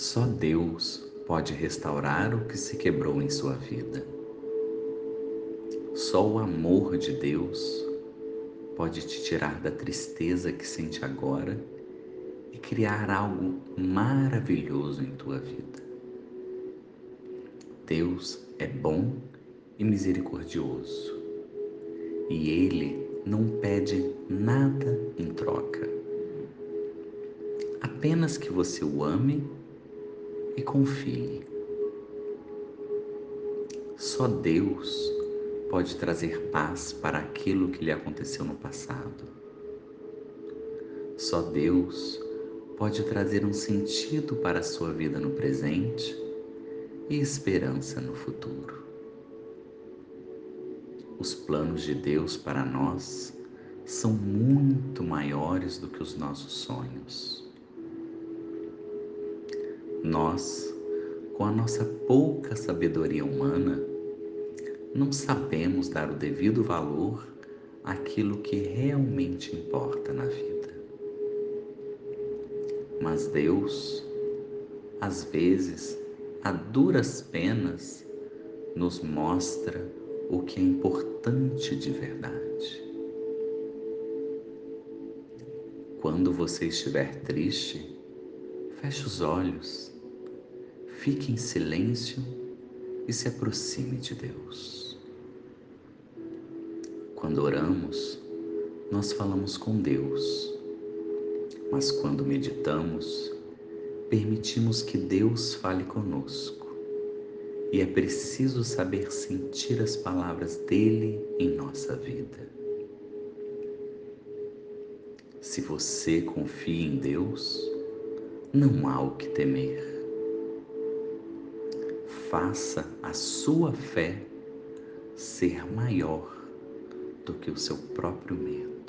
Só Deus pode restaurar o que se quebrou em sua vida. Só o amor de Deus pode te tirar da tristeza que sente agora e criar algo maravilhoso em tua vida. Deus é bom e misericordioso e Ele não pede nada em troca. Apenas que você o ame e confie. Só Deus pode trazer paz para aquilo que lhe aconteceu no passado. Só Deus pode trazer um sentido para a sua vida no presente e esperança no futuro. Os planos de Deus para nós são muito maiores do que os nossos sonhos. Nós, com a nossa pouca sabedoria humana, não sabemos dar o devido valor àquilo que realmente importa na vida. Mas Deus, às vezes, a duras penas, nos mostra o que é importante de verdade. Quando você estiver triste, feche os olhos, fique em silêncio e se aproxime de Deus. Quando oramos, nós falamos com Deus, mas quando meditamos, permitimos que Deus fale conosco. E é preciso saber sentir as palavras dele em nossa vida. Se você confia em Deus, não há o que temer faça a sua fé ser maior do que o seu próprio medo.